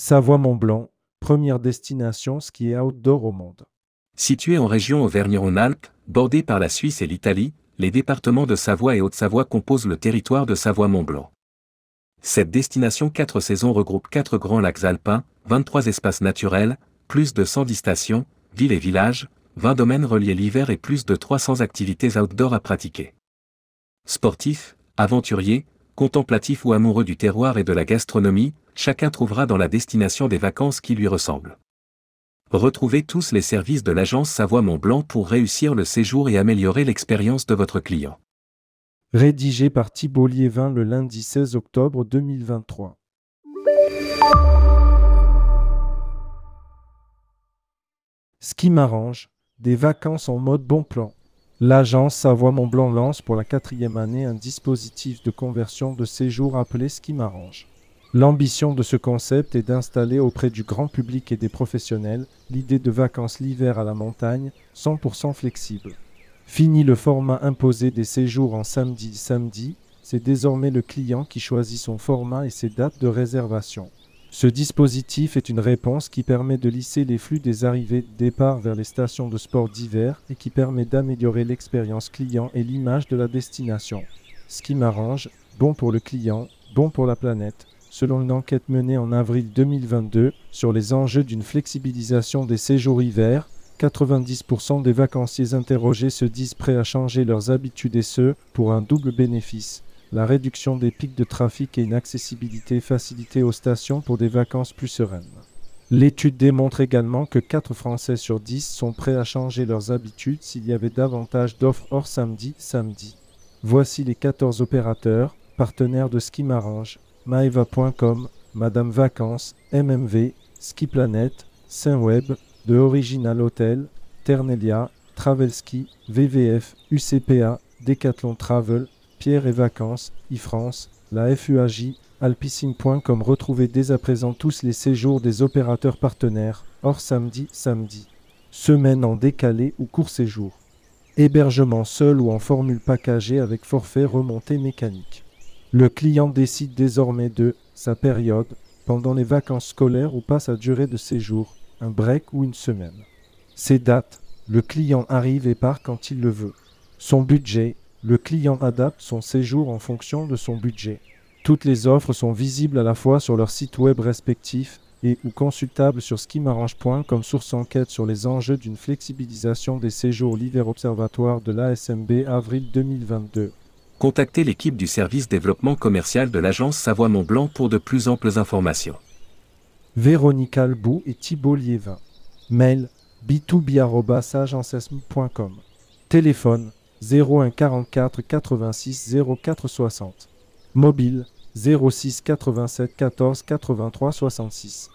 Savoie-Mont-Blanc, première destination ski et outdoor au monde. Situé en région Auvergne-Rhône-Alpes, bordé par la Suisse et l'Italie, les départements de Savoie et Haute-Savoie composent le territoire de Savoie-Mont-Blanc. Cette destination 4 saisons regroupe 4 grands lacs alpins, 23 espaces naturels, plus de 110 stations, villes et villages, 20 domaines reliés l'hiver et plus de 300 activités outdoor à pratiquer. Sportifs, aventuriers, contemplatifs ou amoureux du terroir et de la gastronomie, chacun trouvera dans la destination des vacances qui lui ressemblent. Retrouvez tous les services de l'agence Savoie Mont Blanc pour réussir le séjour et améliorer l'expérience de votre client. Rédigé par Thibault Liévin le lundi 16 octobre 2023. Ski m'arrange, des vacances en mode bon plan. L'agence Savoie Mont Blanc lance pour la quatrième année un dispositif de conversion de séjour appelé Ski m'arrange. L'ambition de ce concept est d'installer auprès du grand public et des professionnels l'idée de vacances l'hiver à la montagne 100% flexible. Fini le format imposé des séjours en samedi-samedi, c'est désormais le client qui choisit son format et ses dates de réservation. Ce dispositif est une réponse qui permet de lisser les flux des arrivées départ vers les stations de sport d'hiver et qui permet d'améliorer l'expérience client et l'image de la destination. Ce qui m'arrange, bon pour le client, bon pour la planète, selon une enquête menée en avril 2022 sur les enjeux d'une flexibilisation des séjours hiver, 90% des vacanciers interrogés se disent prêts à changer leurs habitudes et ce, pour un double bénéfice. La réduction des pics de trafic et une accessibilité facilitée aux stations pour des vacances plus sereines. L'étude démontre également que 4 Français sur 10 sont prêts à changer leurs habitudes s'il y avait davantage d'offres hors samedi, samedi. Voici les 14 opérateurs, partenaires de Ski Marange, maeva.com, Madame Vacances, MMV, Ski Planet, Saint-Web, The Original Hotel, Ternelia, Travelski, VVF, UCPA, Decathlon Travel, Pierre et Vacances, iFrance, la FUAJ, Alpicine.com. Retrouvez dès à présent tous les séjours des opérateurs partenaires, hors samedi, samedi. Semaine en décalé ou court séjour. Hébergement seul ou en formule packagée avec forfait remontée mécanique. Le client décide désormais de sa période, pendant les vacances scolaires ou pas sa durée de séjour, un break ou une semaine. Ses dates, le client arrive et part quand il le veut. Son budget, le client adapte son séjour en fonction de son budget. Toutes les offres sont visibles à la fois sur leur site web respectif et ou consultables sur skimarrange.com comme source enquête sur les enjeux d'une flexibilisation des séjours l'hiver observatoire de l'ASMB avril 2022 contactez l'équipe du service développement commercial de l'agence Savoie Mont Blanc pour de plus amples informations. Véronique Albou et Thibault Liévin. Mail b2b.agencesm.com. Téléphone 01 44 86 04 60. Mobile 06 87 14 83 66.